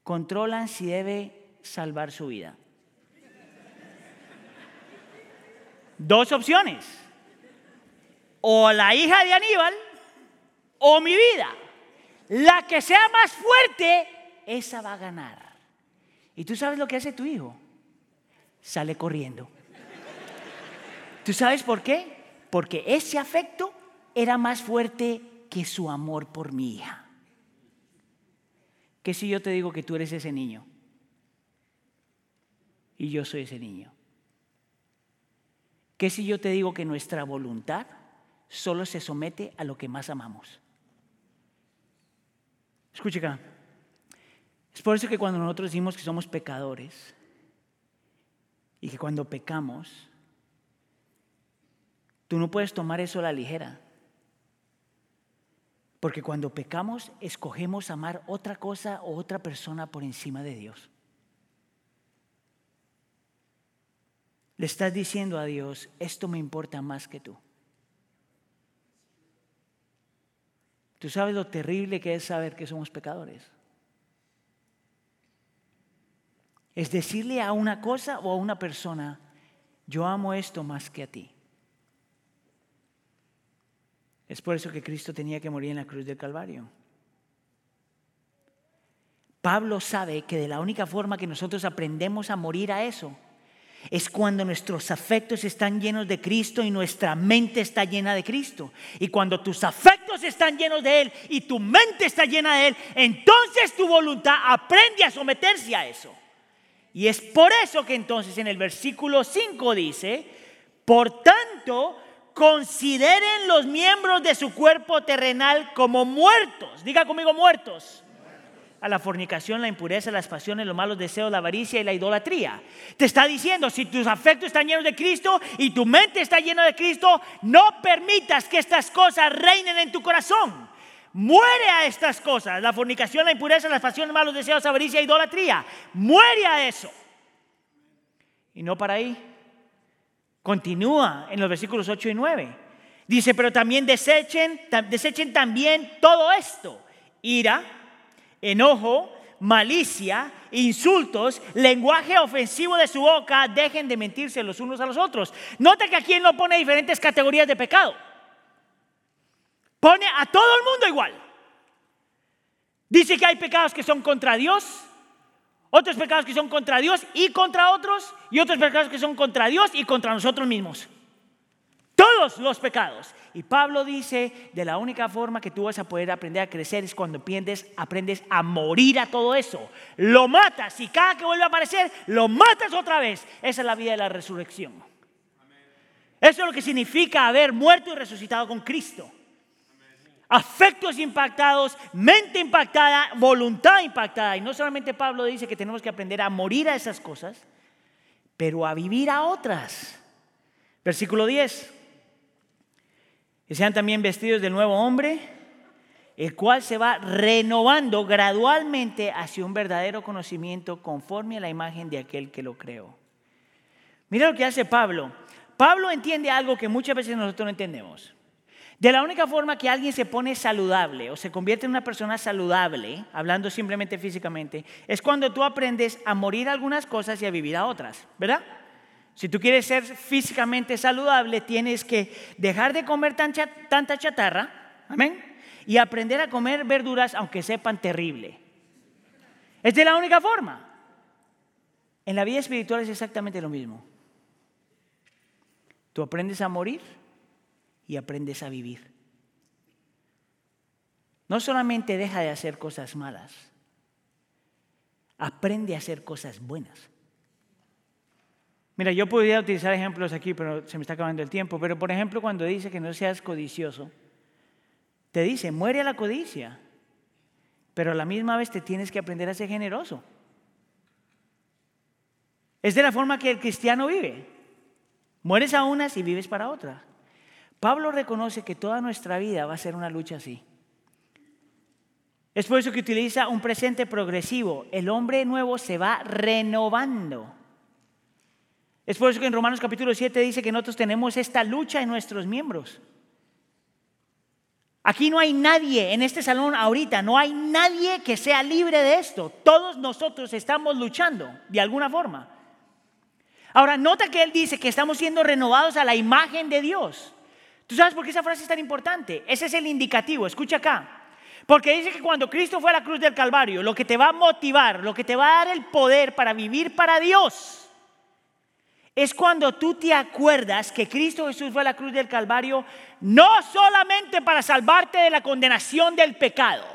controlan si debe salvar su vida. Dos opciones. O la hija de Aníbal o mi vida. La que sea más fuerte, esa va a ganar. ¿Y tú sabes lo que hace tu hijo? Sale corriendo. ¿Tú sabes por qué? Porque ese afecto era más fuerte que su amor por mi hija. ¿Qué si yo te digo que tú eres ese niño? Y yo soy ese niño. ¿Qué si yo te digo que nuestra voluntad solo se somete a lo que más amamos? Escuche acá. Es por eso que cuando nosotros decimos que somos pecadores y que cuando pecamos, tú no puedes tomar eso a la ligera. Porque cuando pecamos, escogemos amar otra cosa o otra persona por encima de Dios. Le estás diciendo a Dios, esto me importa más que tú. Tú sabes lo terrible que es saber que somos pecadores. Es decirle a una cosa o a una persona, yo amo esto más que a ti. Es por eso que Cristo tenía que morir en la cruz del Calvario. Pablo sabe que de la única forma que nosotros aprendemos a morir a eso es cuando nuestros afectos están llenos de Cristo y nuestra mente está llena de Cristo. Y cuando tus afectos están llenos de Él y tu mente está llena de Él, entonces tu voluntad aprende a someterse a eso. Y es por eso que entonces en el versículo 5 dice, por tanto, consideren los miembros de su cuerpo terrenal como muertos. Diga conmigo muertos. A la fornicación, la impureza, las pasiones, los malos deseos, la avaricia y la idolatría. Te está diciendo, si tus afectos están llenos de Cristo y tu mente está llena de Cristo, no permitas que estas cosas reinen en tu corazón. Muere a estas cosas, la fornicación, la impureza, las pasiones, malos deseos, avaricia, idolatría. Muere a eso. Y no para ahí. Continúa en los versículos 8 y 9. Dice, pero también desechen, desechen también todo esto. Ira, enojo, malicia, insultos, lenguaje ofensivo de su boca, dejen de mentirse los unos a los otros. Nota que aquí él no pone diferentes categorías de pecado. Pone a todo el mundo igual. Dice que hay pecados que son contra Dios, otros pecados que son contra Dios y contra otros, y otros pecados que son contra Dios y contra nosotros mismos. Todos los pecados. Y Pablo dice, de la única forma que tú vas a poder aprender a crecer es cuando aprendes, aprendes a morir a todo eso. Lo matas y cada que vuelve a aparecer, lo matas otra vez. Esa es la vida de la resurrección. Eso es lo que significa haber muerto y resucitado con Cristo afectos impactados, mente impactada, voluntad impactada. Y no solamente Pablo dice que tenemos que aprender a morir a esas cosas, pero a vivir a otras. Versículo 10. Que sean también vestidos del nuevo hombre, el cual se va renovando gradualmente hacia un verdadero conocimiento conforme a la imagen de aquel que lo creó. Mira lo que hace Pablo. Pablo entiende algo que muchas veces nosotros no entendemos. De la única forma que alguien se pone saludable o se convierte en una persona saludable, hablando simplemente físicamente, es cuando tú aprendes a morir a algunas cosas y a vivir a otras, ¿verdad? Si tú quieres ser físicamente saludable, tienes que dejar de comer tanta chatarra, amén, y aprender a comer verduras aunque sepan terrible. Es de la única forma. En la vida espiritual es exactamente lo mismo. Tú aprendes a morir y aprendes a vivir. No solamente deja de hacer cosas malas, aprende a hacer cosas buenas. Mira, yo podría utilizar ejemplos aquí, pero se me está acabando el tiempo. Pero por ejemplo, cuando dice que no seas codicioso, te dice, muere a la codicia, pero a la misma vez te tienes que aprender a ser generoso. Es de la forma que el cristiano vive. Mueres a unas y vives para otras. Pablo reconoce que toda nuestra vida va a ser una lucha así. Es por eso que utiliza un presente progresivo. El hombre nuevo se va renovando. Es por eso que en Romanos capítulo 7 dice que nosotros tenemos esta lucha en nuestros miembros. Aquí no hay nadie en este salón ahorita, no hay nadie que sea libre de esto. Todos nosotros estamos luchando de alguna forma. Ahora, nota que él dice que estamos siendo renovados a la imagen de Dios. ¿Tú sabes por qué esa frase es tan importante? Ese es el indicativo. Escucha acá. Porque dice que cuando Cristo fue a la cruz del Calvario, lo que te va a motivar, lo que te va a dar el poder para vivir para Dios, es cuando tú te acuerdas que Cristo Jesús fue a la cruz del Calvario no solamente para salvarte de la condenación del pecado,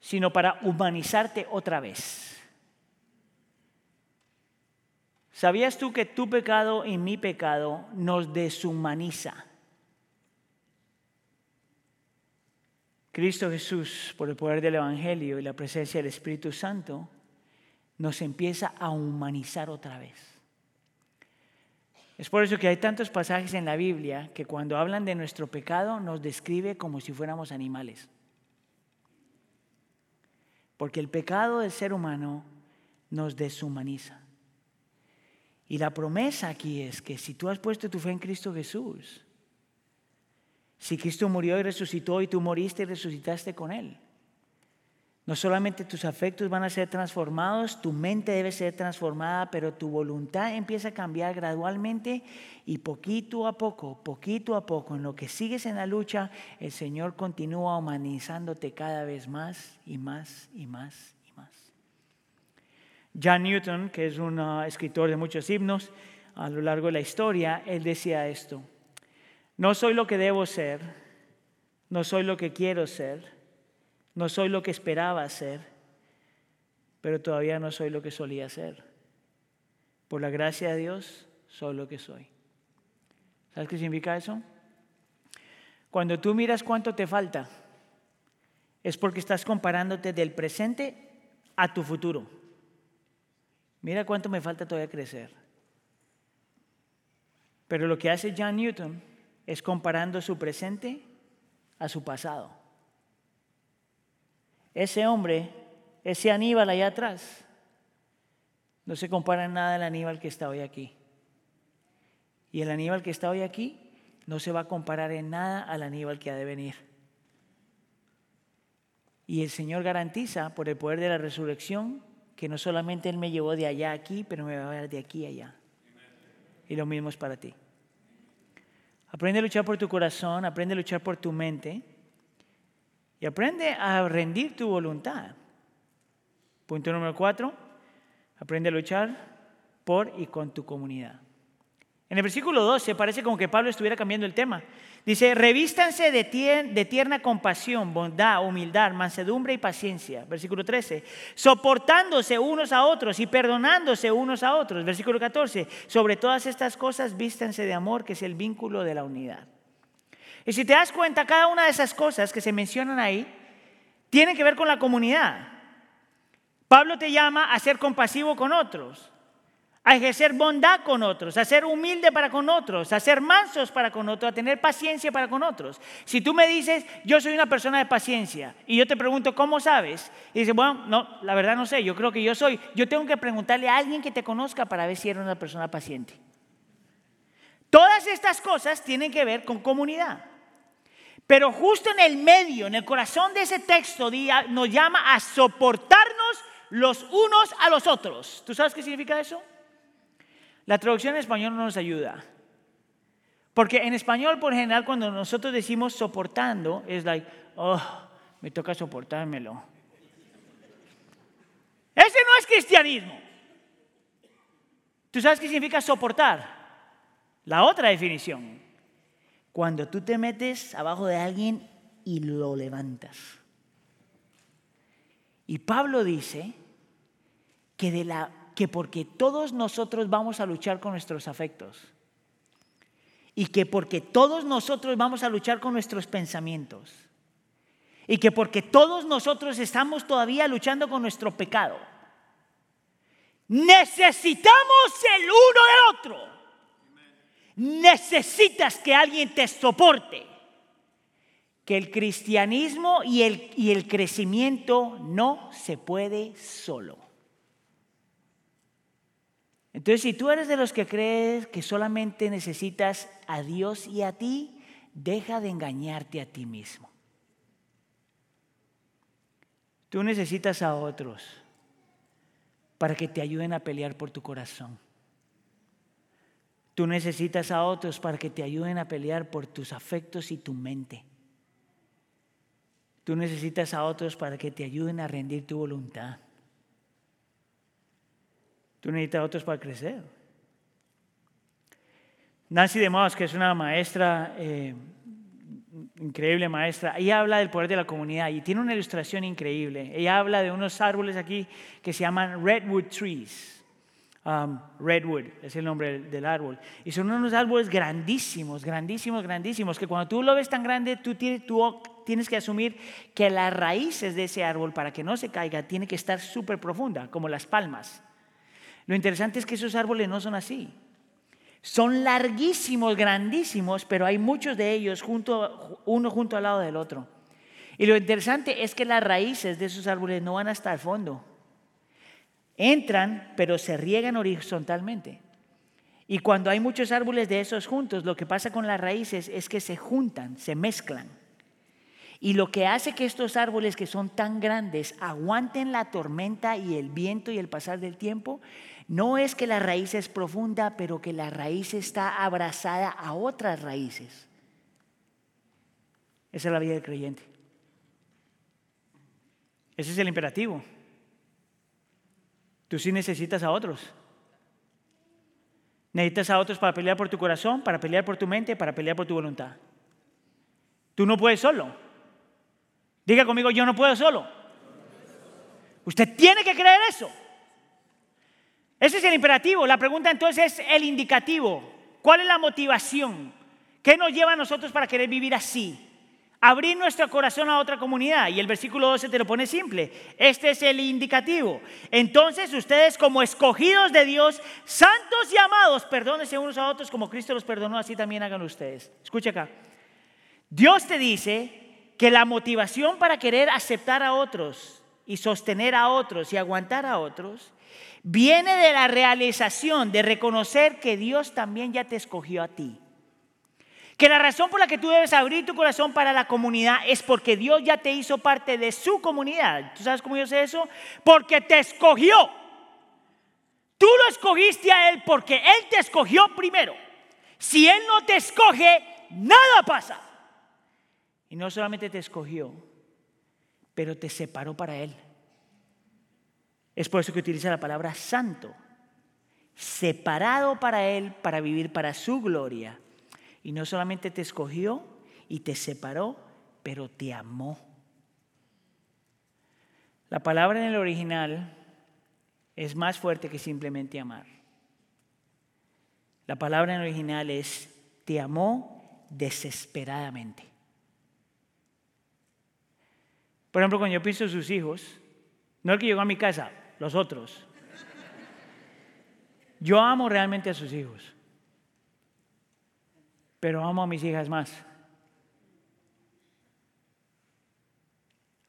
sino para humanizarte otra vez. ¿Sabías tú que tu pecado y mi pecado nos deshumaniza? Cristo Jesús, por el poder del Evangelio y la presencia del Espíritu Santo, nos empieza a humanizar otra vez. Es por eso que hay tantos pasajes en la Biblia que cuando hablan de nuestro pecado nos describe como si fuéramos animales. Porque el pecado del ser humano nos deshumaniza. Y la promesa aquí es que si tú has puesto tu fe en Cristo Jesús, si Cristo murió y resucitó y tú moriste y resucitaste con Él, no solamente tus afectos van a ser transformados, tu mente debe ser transformada, pero tu voluntad empieza a cambiar gradualmente y poquito a poco, poquito a poco, en lo que sigues en la lucha, el Señor continúa humanizándote cada vez más y más y más John Newton, que es un uh, escritor de muchos himnos a lo largo de la historia, él decía esto, no soy lo que debo ser, no soy lo que quiero ser, no soy lo que esperaba ser, pero todavía no soy lo que solía ser. Por la gracia de Dios, soy lo que soy. ¿Sabes qué significa eso? Cuando tú miras cuánto te falta, es porque estás comparándote del presente a tu futuro. Mira cuánto me falta todavía crecer. Pero lo que hace John Newton es comparando su presente a su pasado. Ese hombre, ese Aníbal allá atrás, no se compara en nada al Aníbal que está hoy aquí. Y el Aníbal que está hoy aquí no se va a comparar en nada al Aníbal que ha de venir. Y el Señor garantiza, por el poder de la resurrección, que no solamente Él me llevó de allá a aquí, pero me va a ver de aquí a allá. Y lo mismo es para ti. Aprende a luchar por tu corazón, aprende a luchar por tu mente y aprende a rendir tu voluntad. Punto número cuatro, aprende a luchar por y con tu comunidad. En el versículo 12 parece como que Pablo estuviera cambiando el tema. Dice, revístanse de, tierna compasión, bondad, humildad, mansedumbre y paciencia. Versículo 13, soportándose unos a otros y perdonándose unos a otros. Versículo 14, sobre todas estas cosas vístanse de amor, que es el vínculo de la unidad. Y si te das cuenta, cada una de esas cosas que se mencionan ahí tienen que ver con la comunidad. Pablo te llama a ser compasivo con otros a ejercer bondad con otros, a ser humilde para con otros, a ser mansos para con otros, a tener paciencia para con otros. Si tú me dices, yo soy una persona de paciencia, y yo te pregunto, ¿cómo sabes? Y dices, bueno, no, la verdad no sé, yo creo que yo soy, yo tengo que preguntarle a alguien que te conozca para ver si eres una persona paciente. Todas estas cosas tienen que ver con comunidad. Pero justo en el medio, en el corazón de ese texto, nos llama a soportarnos los unos a los otros. ¿Tú sabes qué significa eso? La traducción en español no nos ayuda. Porque en español, por general, cuando nosotros decimos soportando, es like, oh, me toca soportármelo. Ese no es cristianismo. ¿Tú sabes qué significa soportar? La otra definición. Cuando tú te metes abajo de alguien y lo levantas. Y Pablo dice que, de la, que porque todos nosotros vamos a luchar con nuestros afectos y que porque todos nosotros vamos a luchar con nuestros pensamientos y que porque todos nosotros estamos todavía luchando con nuestro pecado, necesitamos el uno del otro. Necesitas que alguien te soporte. Que el cristianismo y el, y el crecimiento no se puede solo. Entonces, si tú eres de los que crees que solamente necesitas a Dios y a ti, deja de engañarte a ti mismo. Tú necesitas a otros para que te ayuden a pelear por tu corazón. Tú necesitas a otros para que te ayuden a pelear por tus afectos y tu mente. Tú necesitas a otros para que te ayuden a rendir tu voluntad. Tú necesitas a otros para crecer. Nancy de Moss, que es una maestra, eh, increíble maestra, ella habla del poder de la comunidad y tiene una ilustración increíble. Ella habla de unos árboles aquí que se llaman redwood trees. Um, redwood es el nombre del, árbol. Y son unos árboles grandísimos, grandísimos, grandísimos, que cuando tú lo ves tan grande, tú tienes, tú tienes que asumir que las raíces de ese árbol, para que no se caiga, tiene que estar súper profunda, como las palmas. Lo interesante es que esos árboles no son así. Son larguísimos, grandísimos, pero hay muchos de ellos junto, uno junto al lado del otro. Y lo interesante es que las raíces de esos árboles no van hasta el fondo. Entran, pero se riegan horizontalmente. Y cuando hay muchos árboles de esos juntos, lo que pasa con las raíces es que se juntan, se mezclan. Y lo que hace que estos árboles que son tan grandes aguanten la tormenta y el viento y el pasar del tiempo, no es que la raíz es profunda, pero que la raíz está abrazada a otras raíces. Esa es la vida del creyente. Ese es el imperativo. Tú sí necesitas a otros. Necesitas a otros para pelear por tu corazón, para pelear por tu mente, para pelear por tu voluntad. Tú no puedes solo. Diga conmigo, yo no puedo solo. Usted tiene que creer eso. Ese es el imperativo. La pregunta entonces es el indicativo. ¿Cuál es la motivación? ¿Qué nos lleva a nosotros para querer vivir así? Abrir nuestro corazón a otra comunidad. Y el versículo 12 te lo pone simple. Este es el indicativo. Entonces ustedes como escogidos de Dios, santos y amados, perdónense unos a otros como Cristo los perdonó, así también hagan ustedes. Escucha acá. Dios te dice que la motivación para querer aceptar a otros y sostener a otros y aguantar a otros viene de la realización de reconocer que Dios también ya te escogió a ti. Que la razón por la que tú debes abrir tu corazón para la comunidad es porque Dios ya te hizo parte de su comunidad. ¿Tú sabes cómo yo sé eso? Porque te escogió. Tú lo escogiste a Él porque Él te escogió primero. Si Él no te escoge, nada pasa. Y no solamente te escogió, pero te separó para Él. Es por eso que utiliza la palabra santo, separado para Él, para vivir para su gloria. Y no solamente te escogió y te separó, pero te amó. La palabra en el original es más fuerte que simplemente amar. La palabra en el original es te amó desesperadamente. Por ejemplo, cuando yo pienso en sus hijos, no el que llegó a mi casa, los otros. Yo amo realmente a sus hijos, pero amo a mis hijas más.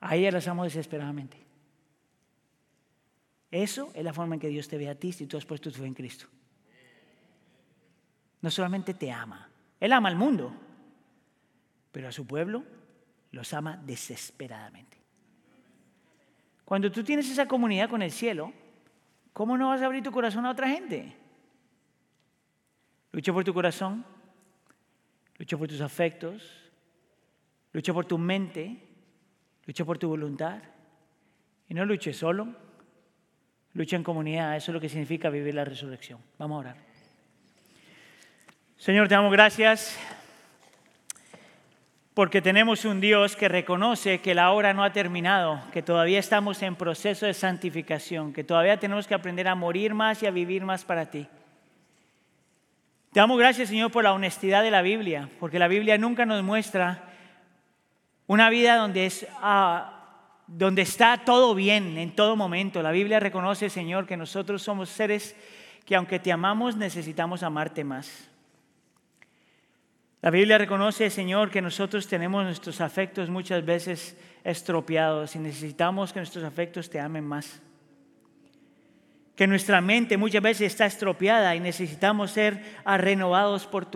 A ellas las amo desesperadamente. Eso es la forma en que Dios te ve a ti si tú has puesto tu fe en Cristo. No solamente te ama, Él ama al mundo, pero a su pueblo los ama desesperadamente. Cuando tú tienes esa comunidad con el cielo, ¿cómo no vas a abrir tu corazón a otra gente? Lucha por tu corazón, lucha por tus afectos, lucha por tu mente, lucha por tu voluntad. Y no luches solo, lucha en comunidad. Eso es lo que significa vivir la resurrección. Vamos a orar. Señor, te damos gracias porque tenemos un Dios que reconoce que la obra no ha terminado, que todavía estamos en proceso de santificación, que todavía tenemos que aprender a morir más y a vivir más para ti. Te damos gracias, Señor, por la honestidad de la Biblia, porque la Biblia nunca nos muestra una vida donde, es, ah, donde está todo bien en todo momento. La Biblia reconoce, Señor, que nosotros somos seres que aunque te amamos, necesitamos amarte más. La Biblia reconoce, Señor, que nosotros tenemos nuestros afectos muchas veces estropeados y necesitamos que nuestros afectos te amen más. Que nuestra mente muchas veces está estropeada y necesitamos ser renovados por,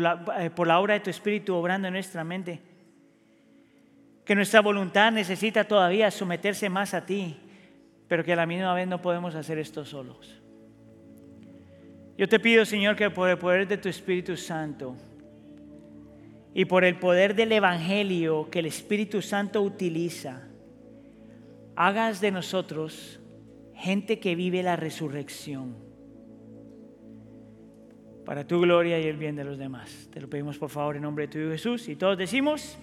la, eh, la obra de tu Espíritu obrando en nuestra mente. Que nuestra voluntad necesita todavía someterse más a ti, pero que a la misma vez no podemos hacer esto solos. Yo te pido, Señor, que por el poder de tu Espíritu Santo, y por el poder del Evangelio que el Espíritu Santo utiliza, hagas de nosotros gente que vive la resurrección para tu gloria y el bien de los demás. Te lo pedimos por favor en nombre de tu Jesús y todos decimos...